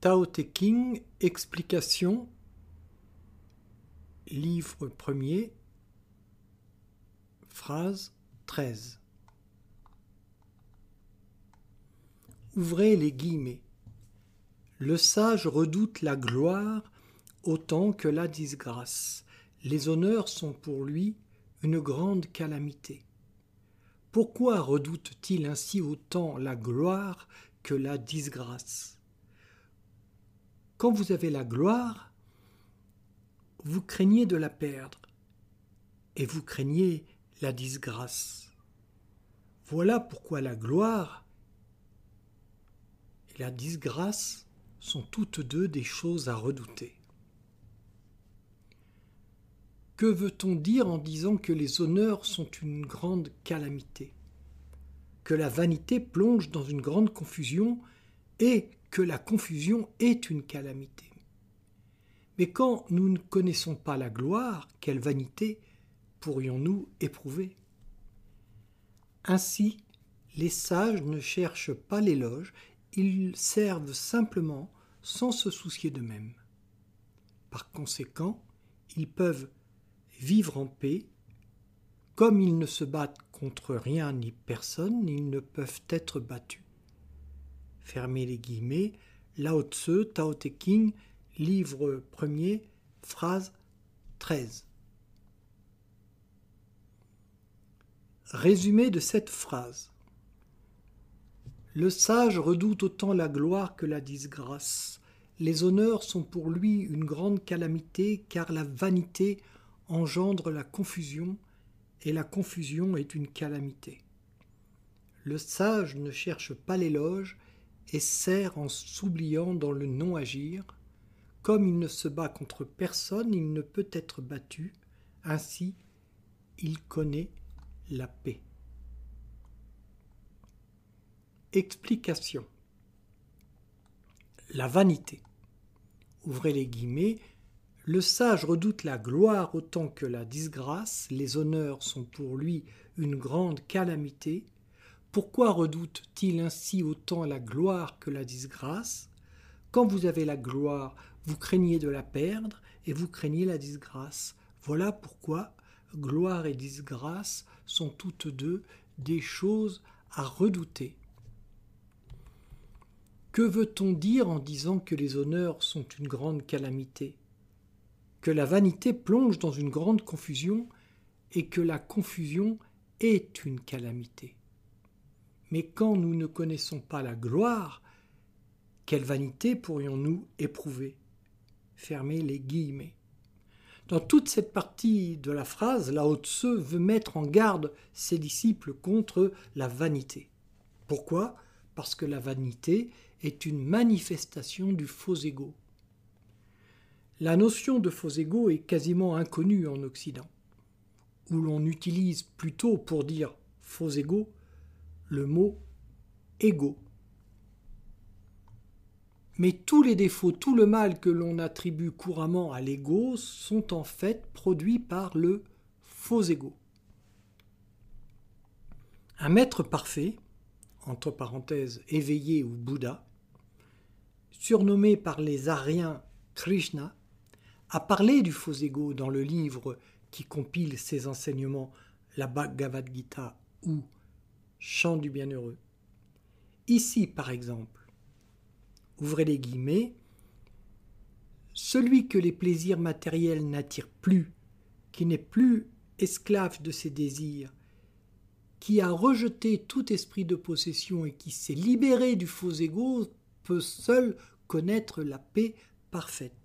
Tao Te King, explication, livre premier, phrase 13. Ouvrez les guillemets. Le sage redoute la gloire autant que la disgrâce. Les honneurs sont pour lui une grande calamité. Pourquoi redoute-t-il ainsi autant la gloire que la disgrâce? Quand vous avez la gloire, vous craignez de la perdre, et vous craignez la disgrâce. Voilà pourquoi la gloire et la disgrâce sont toutes deux des choses à redouter. Que veut-on dire en disant que les honneurs sont une grande calamité Que la vanité plonge dans une grande confusion et que la confusion est une calamité. Mais quand nous ne connaissons pas la gloire, quelle vanité pourrions-nous éprouver? Ainsi, les sages ne cherchent pas l'éloge, ils servent simplement sans se soucier d'eux-mêmes. Par conséquent, ils peuvent vivre en paix. Comme ils ne se battent contre rien ni personne, ils ne peuvent être battus. Fermez les guillemets. Lao Tse, Tao Te King, livre premier, phrase 13. Résumé de cette phrase. Le sage redoute autant la gloire que la disgrâce. Les honneurs sont pour lui une grande calamité, car la vanité engendre la confusion, et la confusion est une calamité. Le sage ne cherche pas l'éloge et sert en s'oubliant dans le non-agir. Comme il ne se bat contre personne, il ne peut être battu. Ainsi, il connaît la paix. Explication. La vanité. Ouvrez les guillemets le sage redoute la gloire autant que la disgrâce, les honneurs sont pour lui une grande calamité. Pourquoi redoute-t-il ainsi autant la gloire que la disgrâce? Quand vous avez la gloire, vous craignez de la perdre et vous craignez la disgrâce. Voilà pourquoi gloire et disgrâce sont toutes deux des choses à redouter. Que veut-on dire en disant que les honneurs sont une grande calamité? Que la vanité plonge dans une grande confusion et que la confusion est une calamité? Mais quand nous ne connaissons pas la gloire, quelle vanité pourrions-nous éprouver? Fermez les guillemets. Dans toute cette partie de la phrase, Lao Tse veut mettre en garde ses disciples contre la vanité. Pourquoi? Parce que la vanité est une manifestation du faux ego. La notion de faux ego est quasiment inconnue en Occident, où l'on utilise plutôt pour dire faux ego le mot ego. Mais tous les défauts, tout le mal que l'on attribue couramment à l'ego sont en fait produits par le faux ego. Un maître parfait, entre parenthèses éveillé ou Bouddha, surnommé par les Aryens Krishna, a parlé du faux ego dans le livre qui compile ses enseignements, la Bhagavad Gita ou Chant du bienheureux. Ici, par exemple, ouvrez les guillemets, celui que les plaisirs matériels n'attirent plus, qui n'est plus esclave de ses désirs, qui a rejeté tout esprit de possession et qui s'est libéré du faux ego, peut seul connaître la paix parfaite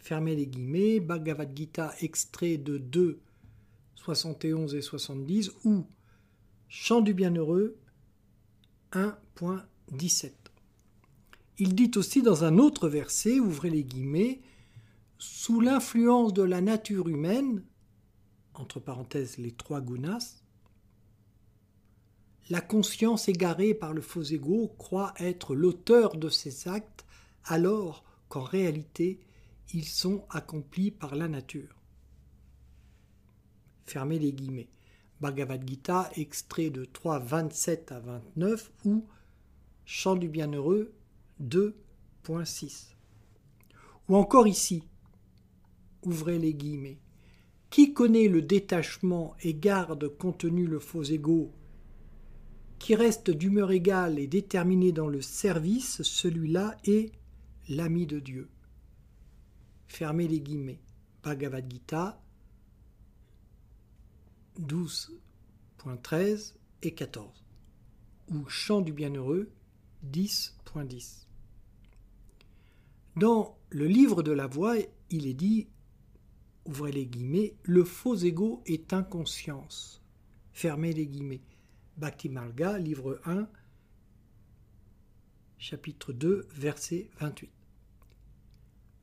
fermez les guillemets, Bhagavad Gita extrait de 2, 71 et 70, ou Chant du Bienheureux 1.17. Il dit aussi dans un autre verset, ouvrez les guillemets, sous l'influence de la nature humaine, entre parenthèses les trois gunas, la conscience égarée par le faux ego croit être l'auteur de ces actes alors qu'en réalité ils sont accomplis par la nature. Fermez les guillemets. Bhagavad Gita, extrait de 3, 27 à 29 ou Chant du Bienheureux 2.6. Ou encore ici, ouvrez les guillemets. Qui connaît le détachement et garde contenu le faux ego? Qui reste d'humeur égale et déterminé dans le service, celui-là est l'ami de Dieu. Fermez les guillemets. Bhagavad Gita 12.13 et 14. Ou Chant du Bienheureux 10.10. Dans le livre de la voix, il est dit, ouvrez les guillemets, le faux ego est inconscience. Fermez les guillemets. Bhakti Marga, livre 1, chapitre 2, verset 28.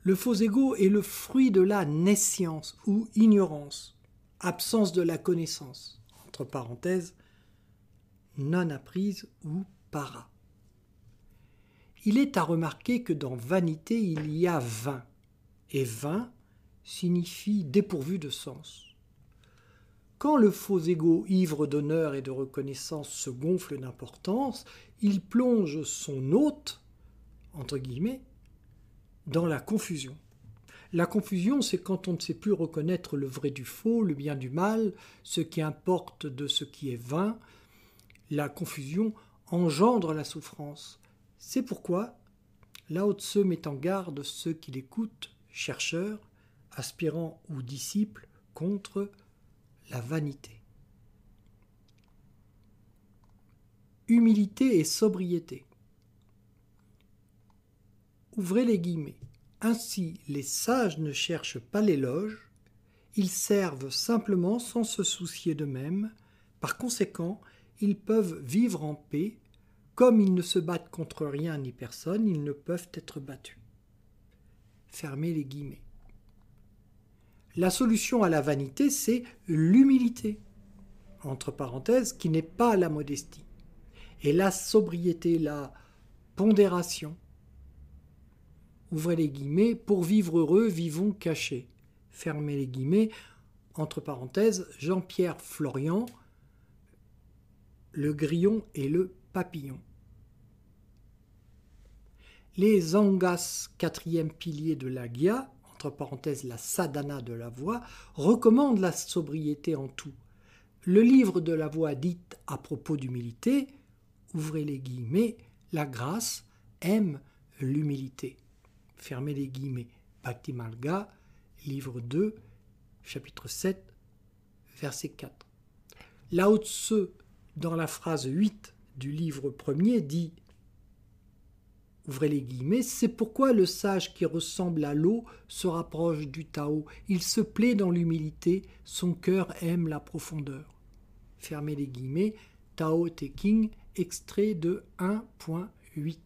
Le faux ego est le fruit de la naissance ou ignorance, absence de la connaissance, entre parenthèses, non apprise ou para. Il est à remarquer que dans vanité il y a vain, et vain signifie dépourvu de sens. Quand le faux ego, ivre d'honneur et de reconnaissance, se gonfle d'importance, il plonge son hôte, entre guillemets, dans la confusion. La confusion, c'est quand on ne sait plus reconnaître le vrai du faux, le bien du mal, ce qui importe de ce qui est vain. La confusion engendre la souffrance. C'est pourquoi Lao Tse met en garde ceux qui l'écoutent, chercheurs, aspirants ou disciples, contre la vanité. Humilité et sobriété. Ouvrez les guillemets. Ainsi, les sages ne cherchent pas l'éloge, ils servent simplement sans se soucier d'eux-mêmes, par conséquent, ils peuvent vivre en paix, comme ils ne se battent contre rien ni personne, ils ne peuvent être battus. Fermez les guillemets. La solution à la vanité, c'est l'humilité, entre parenthèses, qui n'est pas la modestie. Et la sobriété, la pondération. Ouvrez les guillemets, pour vivre heureux, vivons cachés. Fermez les guillemets, entre parenthèses, Jean-Pierre Florian, le grillon et le papillon. Les Angas, quatrième pilier de la Gya, entre parenthèses la sadhana de la voix, recommande la sobriété en tout. Le livre de la voix dite à propos d'humilité, ouvrez les guillemets, la grâce aime l'humilité. Fermez les guillemets. Bhakti Malga, livre 2, chapitre 7, verset 4. Lao Tse, dans la phrase 8 du livre premier, dit ouvrez les guillemets, c'est pourquoi le sage qui ressemble à l'eau se rapproche du Tao. Il se plaît dans l'humilité, son cœur aime la profondeur. Fermez les guillemets, Tao Te King, extrait de 1.8.